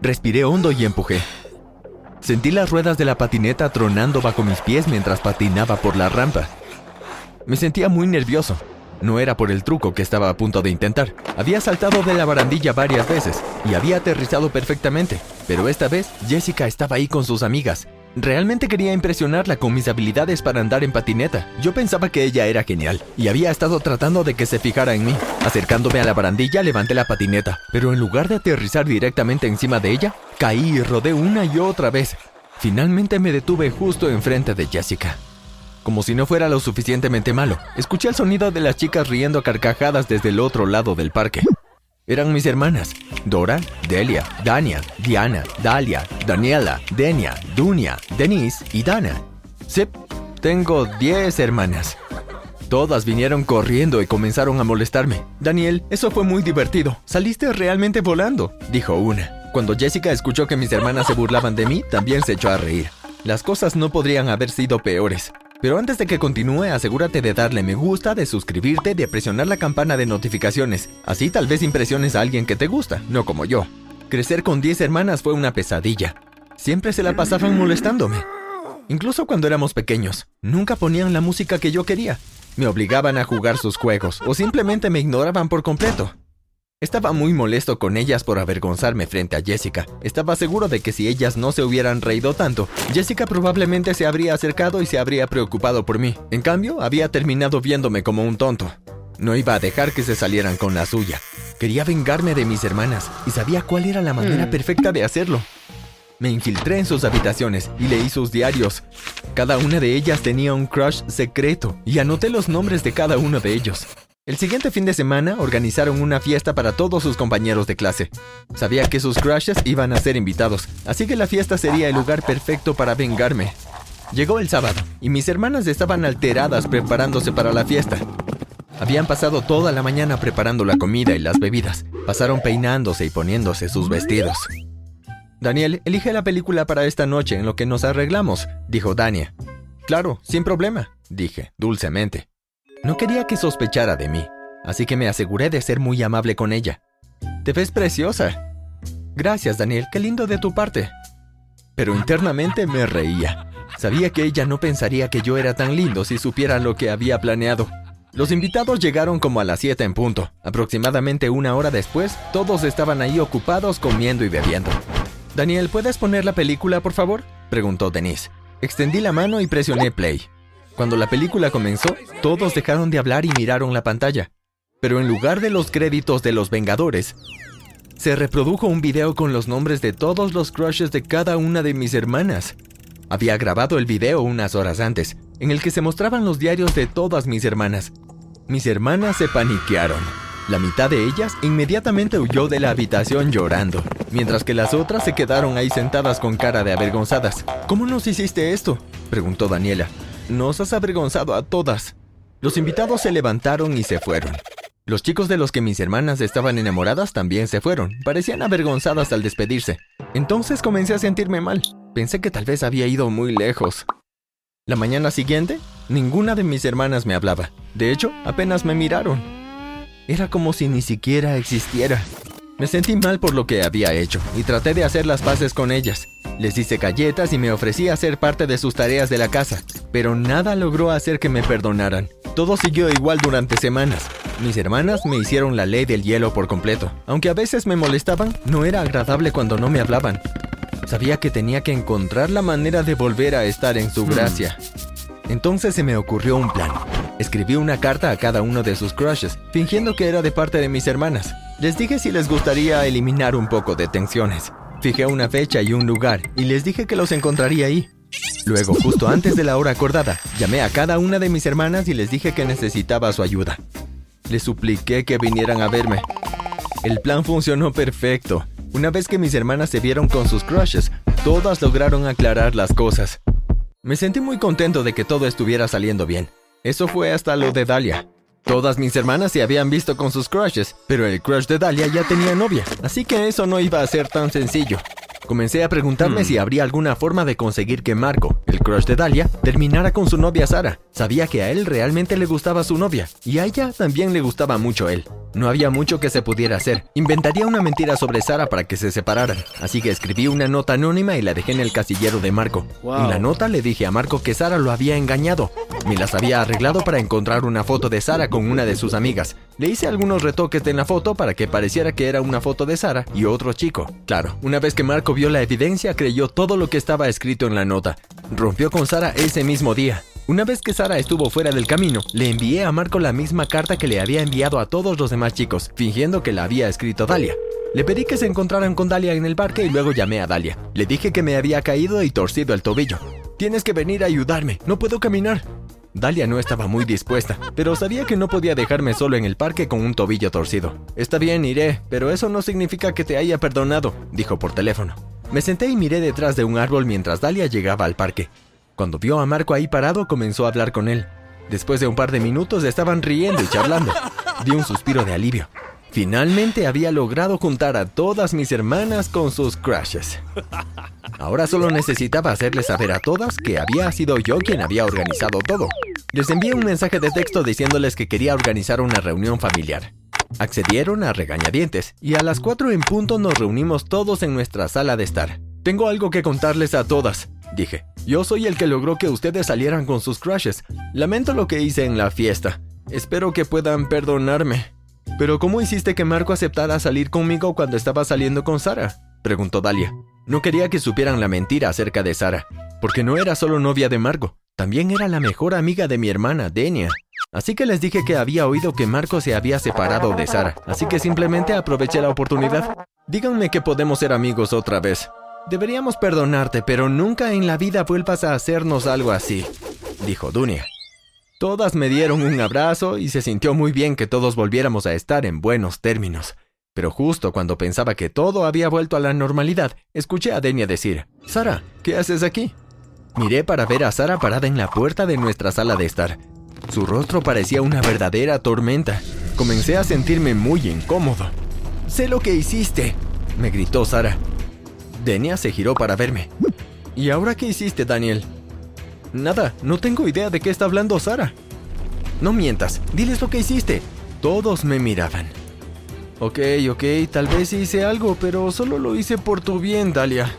Respiré hondo y empujé. Sentí las ruedas de la patineta tronando bajo mis pies mientras patinaba por la rampa. Me sentía muy nervioso. No era por el truco que estaba a punto de intentar. Había saltado de la barandilla varias veces y había aterrizado perfectamente, pero esta vez Jessica estaba ahí con sus amigas. Realmente quería impresionarla con mis habilidades para andar en patineta. Yo pensaba que ella era genial y había estado tratando de que se fijara en mí. Acercándome a la barandilla levanté la patineta, pero en lugar de aterrizar directamente encima de ella, caí y rodé una y otra vez. Finalmente me detuve justo enfrente de Jessica. Como si no fuera lo suficientemente malo, escuché el sonido de las chicas riendo carcajadas desde el otro lado del parque. Eran mis hermanas, Dora, Delia, Dania, Diana, Dalia, Daniela, Denia, Dunia, Denise y Dana. Sí, tengo 10 hermanas. Todas vinieron corriendo y comenzaron a molestarme. Daniel, eso fue muy divertido. Saliste realmente volando, dijo una. Cuando Jessica escuchó que mis hermanas se burlaban de mí, también se echó a reír. Las cosas no podrían haber sido peores. Pero antes de que continúe, asegúrate de darle me gusta, de suscribirte, de presionar la campana de notificaciones. Así tal vez impresiones a alguien que te gusta, no como yo. Crecer con 10 hermanas fue una pesadilla. Siempre se la pasaban molestándome. Incluso cuando éramos pequeños, nunca ponían la música que yo quería. Me obligaban a jugar sus juegos o simplemente me ignoraban por completo. Estaba muy molesto con ellas por avergonzarme frente a Jessica. Estaba seguro de que si ellas no se hubieran reído tanto, Jessica probablemente se habría acercado y se habría preocupado por mí. En cambio, había terminado viéndome como un tonto. No iba a dejar que se salieran con la suya. Quería vengarme de mis hermanas y sabía cuál era la manera mm. perfecta de hacerlo. Me infiltré en sus habitaciones y leí sus diarios. Cada una de ellas tenía un crush secreto y anoté los nombres de cada uno de ellos. El siguiente fin de semana organizaron una fiesta para todos sus compañeros de clase. Sabía que sus crushes iban a ser invitados, así que la fiesta sería el lugar perfecto para vengarme. Llegó el sábado y mis hermanas estaban alteradas preparándose para la fiesta. Habían pasado toda la mañana preparando la comida y las bebidas. Pasaron peinándose y poniéndose sus vestidos. Daniel, elige la película para esta noche en lo que nos arreglamos, dijo Dania. Claro, sin problema, dije, dulcemente. No quería que sospechara de mí, así que me aseguré de ser muy amable con ella. Te ves preciosa. Gracias, Daniel, qué lindo de tu parte. Pero internamente me reía. Sabía que ella no pensaría que yo era tan lindo si supiera lo que había planeado. Los invitados llegaron como a las 7 en punto. Aproximadamente una hora después, todos estaban ahí ocupados comiendo y bebiendo. Daniel, ¿puedes poner la película, por favor? preguntó Denise. Extendí la mano y presioné play. Cuando la película comenzó, todos dejaron de hablar y miraron la pantalla. Pero en lugar de los créditos de los Vengadores, se reprodujo un video con los nombres de todos los crushes de cada una de mis hermanas. Había grabado el video unas horas antes, en el que se mostraban los diarios de todas mis hermanas. Mis hermanas se paniquearon. La mitad de ellas inmediatamente huyó de la habitación llorando, mientras que las otras se quedaron ahí sentadas con cara de avergonzadas. ¿Cómo nos hiciste esto? preguntó Daniela. Nos has avergonzado a todas. Los invitados se levantaron y se fueron. Los chicos de los que mis hermanas estaban enamoradas también se fueron. Parecían avergonzadas al despedirse. Entonces comencé a sentirme mal. Pensé que tal vez había ido muy lejos. La mañana siguiente, ninguna de mis hermanas me hablaba. De hecho, apenas me miraron. Era como si ni siquiera existiera. Me sentí mal por lo que había hecho y traté de hacer las paces con ellas. Les hice galletas y me ofrecí a ser parte de sus tareas de la casa, pero nada logró hacer que me perdonaran. Todo siguió igual durante semanas. Mis hermanas me hicieron la ley del hielo por completo. Aunque a veces me molestaban, no era agradable cuando no me hablaban. Sabía que tenía que encontrar la manera de volver a estar en su hmm. gracia. Entonces se me ocurrió un plan. Escribí una carta a cada uno de sus crushes, fingiendo que era de parte de mis hermanas. Les dije si les gustaría eliminar un poco de tensiones. Fijé una fecha y un lugar y les dije que los encontraría ahí. Luego, justo antes de la hora acordada, llamé a cada una de mis hermanas y les dije que necesitaba su ayuda. Les supliqué que vinieran a verme. El plan funcionó perfecto. Una vez que mis hermanas se vieron con sus crushes, todas lograron aclarar las cosas. Me sentí muy contento de que todo estuviera saliendo bien. Eso fue hasta lo de Dalia. Todas mis hermanas se habían visto con sus crushes, pero el crush de Dalia ya tenía novia, así que eso no iba a ser tan sencillo. Comencé a preguntarme hmm. si habría alguna forma de conseguir que Marco, el crush de Dalia, terminara con su novia Sara. Sabía que a él realmente le gustaba su novia, y a ella también le gustaba mucho él. No había mucho que se pudiera hacer. Inventaría una mentira sobre Sara para que se separaran. Así que escribí una nota anónima y la dejé en el casillero de Marco. En la nota le dije a Marco que Sara lo había engañado. Me las había arreglado para encontrar una foto de Sara con una de sus amigas. Le hice algunos retoques en la foto para que pareciera que era una foto de Sara y otro chico. Claro, una vez que Marco vio la evidencia, creyó todo lo que estaba escrito en la nota. Rompió con Sara ese mismo día. Una vez que Sara estuvo fuera del camino, le envié a Marco la misma carta que le había enviado a todos los demás chicos, fingiendo que la había escrito Dalia. Le pedí que se encontraran con Dalia en el parque y luego llamé a Dalia. Le dije que me había caído y torcido el tobillo. Tienes que venir a ayudarme, no puedo caminar. Dalia no estaba muy dispuesta, pero sabía que no podía dejarme solo en el parque con un tobillo torcido. Está bien, iré, pero eso no significa que te haya perdonado, dijo por teléfono. Me senté y miré detrás de un árbol mientras Dalia llegaba al parque. Cuando vio a Marco ahí parado, comenzó a hablar con él. Después de un par de minutos estaban riendo y charlando. Dio un suspiro de alivio. Finalmente había logrado juntar a todas mis hermanas con sus crashes. Ahora solo necesitaba hacerles saber a todas que había sido yo quien había organizado todo. Les envié un mensaje de texto diciéndoles que quería organizar una reunión familiar. Accedieron a regañadientes y a las 4 en punto nos reunimos todos en nuestra sala de estar. Tengo algo que contarles a todas, dije. Yo soy el que logró que ustedes salieran con sus crushes. Lamento lo que hice en la fiesta. Espero que puedan perdonarme. Pero ¿cómo hiciste que Marco aceptara salir conmigo cuando estaba saliendo con Sara? preguntó Dalia. No quería que supieran la mentira acerca de Sara, porque no era solo novia de Marco, también era la mejor amiga de mi hermana, Denia. Así que les dije que había oído que Marco se había separado de Sara, así que simplemente aproveché la oportunidad. Díganme que podemos ser amigos otra vez. Deberíamos perdonarte, pero nunca en la vida vuelvas a hacernos algo así, dijo Dunia. Todas me dieron un abrazo y se sintió muy bien que todos volviéramos a estar en buenos términos. Pero justo cuando pensaba que todo había vuelto a la normalidad, escuché a Denia decir, Sara, ¿qué haces aquí? Miré para ver a Sara parada en la puerta de nuestra sala de estar. Su rostro parecía una verdadera tormenta. Comencé a sentirme muy incómodo. Sé lo que hiciste, me gritó Sara. Denia se giró para verme. ¿Y ahora qué hiciste, Daniel? Nada, no tengo idea de qué está hablando Sara. No mientas, diles lo que hiciste. Todos me miraban. Ok, ok, tal vez hice algo, pero solo lo hice por tu bien, Dalia.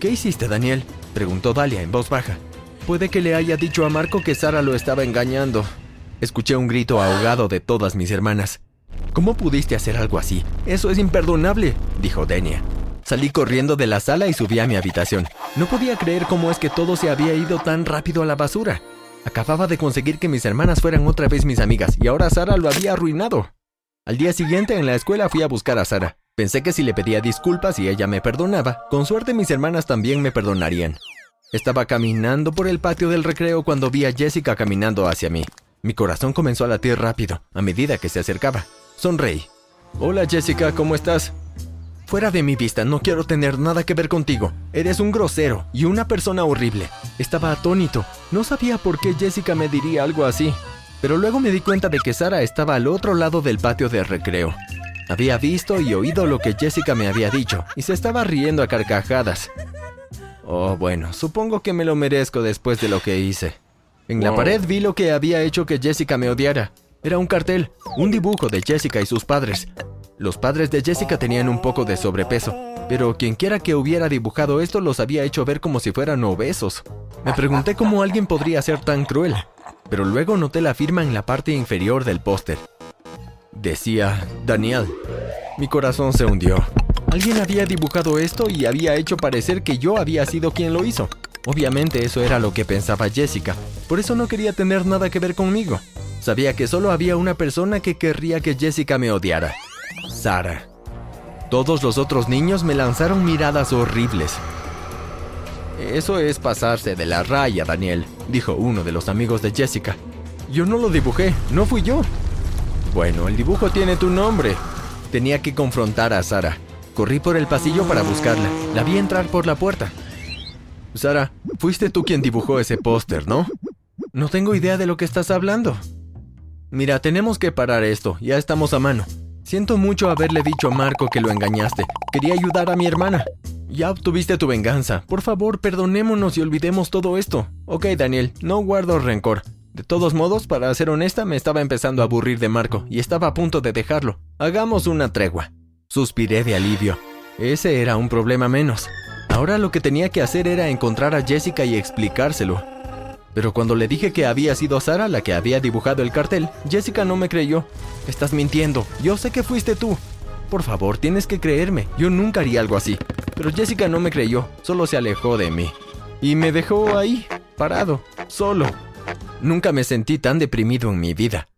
¿Qué hiciste, Daniel? preguntó Dalia en voz baja. Puede que le haya dicho a Marco que Sara lo estaba engañando. Escuché un grito ahogado de todas mis hermanas. ¿Cómo pudiste hacer algo así? Eso es imperdonable, dijo Denia. Salí corriendo de la sala y subí a mi habitación. No podía creer cómo es que todo se había ido tan rápido a la basura. Acababa de conseguir que mis hermanas fueran otra vez mis amigas y ahora Sara lo había arruinado. Al día siguiente en la escuela fui a buscar a Sara. Pensé que si le pedía disculpas y ella me perdonaba, con suerte mis hermanas también me perdonarían. Estaba caminando por el patio del recreo cuando vi a Jessica caminando hacia mí. Mi corazón comenzó a latir rápido a medida que se acercaba. Sonreí. Hola Jessica, ¿cómo estás? Fuera de mi vista, no quiero tener nada que ver contigo. Eres un grosero y una persona horrible. Estaba atónito. No sabía por qué Jessica me diría algo así. Pero luego me di cuenta de que Sara estaba al otro lado del patio de recreo. Había visto y oído lo que Jessica me había dicho y se estaba riendo a carcajadas. Oh, bueno, supongo que me lo merezco después de lo que hice. En la pared vi lo que había hecho que Jessica me odiara. Era un cartel, un dibujo de Jessica y sus padres. Los padres de Jessica tenían un poco de sobrepeso, pero quienquiera que hubiera dibujado esto los había hecho ver como si fueran obesos. Me pregunté cómo alguien podría ser tan cruel, pero luego noté la firma en la parte inferior del póster. Decía Daniel. Mi corazón se hundió. Alguien había dibujado esto y había hecho parecer que yo había sido quien lo hizo. Obviamente eso era lo que pensaba Jessica, por eso no quería tener nada que ver conmigo. Sabía que solo había una persona que querría que Jessica me odiara. Sara. Todos los otros niños me lanzaron miradas horribles. Eso es pasarse de la raya, Daniel, dijo uno de los amigos de Jessica. Yo no lo dibujé, no fui yo. Bueno, el dibujo tiene tu nombre. Tenía que confrontar a Sara. Corrí por el pasillo para buscarla. La vi entrar por la puerta. Sara, fuiste tú quien dibujó ese póster, ¿no? No tengo idea de lo que estás hablando. Mira, tenemos que parar esto, ya estamos a mano. Siento mucho haberle dicho a Marco que lo engañaste. Quería ayudar a mi hermana. Ya obtuviste tu venganza. Por favor, perdonémonos y olvidemos todo esto. Ok, Daniel, no guardo rencor. De todos modos, para ser honesta, me estaba empezando a aburrir de Marco y estaba a punto de dejarlo. Hagamos una tregua. Suspiré de alivio. Ese era un problema menos. Ahora lo que tenía que hacer era encontrar a Jessica y explicárselo. Pero cuando le dije que había sido Sara la que había dibujado el cartel, Jessica no me creyó. Estás mintiendo. Yo sé que fuiste tú. Por favor, tienes que creerme. Yo nunca haría algo así. Pero Jessica no me creyó, solo se alejó de mí. Y me dejó ahí, parado, solo. Nunca me sentí tan deprimido en mi vida.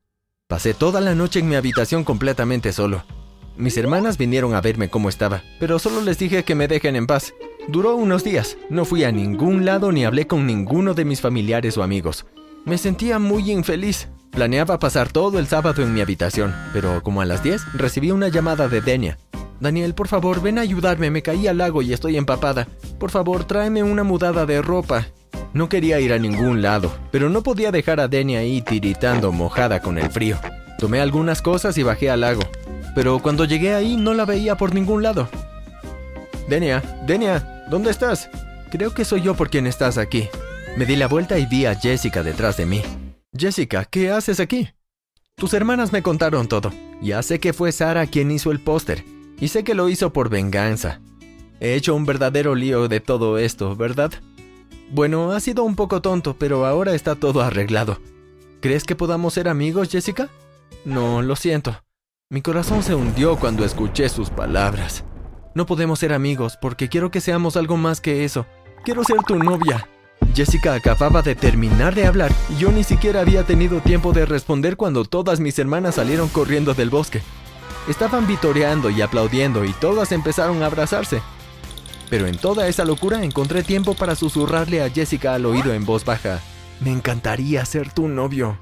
Pasé toda la noche en mi habitación completamente solo. Mis hermanas vinieron a verme cómo estaba, pero solo les dije que me dejen en paz. Duró unos días, no fui a ningún lado ni hablé con ninguno de mis familiares o amigos. Me sentía muy infeliz. Planeaba pasar todo el sábado en mi habitación, pero como a las 10 recibí una llamada de Denia. Daniel, por favor, ven a ayudarme, me caí al lago y estoy empapada. Por favor, tráeme una mudada de ropa. No quería ir a ningún lado, pero no podía dejar a Denia ahí tiritando mojada con el frío. Tomé algunas cosas y bajé al lago pero cuando llegué ahí no la veía por ningún lado. Denia, Denia, ¿dónde estás? Creo que soy yo por quien estás aquí. Me di la vuelta y vi a Jessica detrás de mí. Jessica, ¿qué haces aquí? Tus hermanas me contaron todo. Ya sé que fue Sara quien hizo el póster, y sé que lo hizo por venganza. He hecho un verdadero lío de todo esto, ¿verdad? Bueno, ha sido un poco tonto, pero ahora está todo arreglado. ¿Crees que podamos ser amigos, Jessica? No, lo siento. Mi corazón se hundió cuando escuché sus palabras. No podemos ser amigos porque quiero que seamos algo más que eso. Quiero ser tu novia. Jessica acababa de terminar de hablar y yo ni siquiera había tenido tiempo de responder cuando todas mis hermanas salieron corriendo del bosque. Estaban vitoreando y aplaudiendo y todas empezaron a abrazarse. Pero en toda esa locura encontré tiempo para susurrarle a Jessica al oído en voz baja. Me encantaría ser tu novio.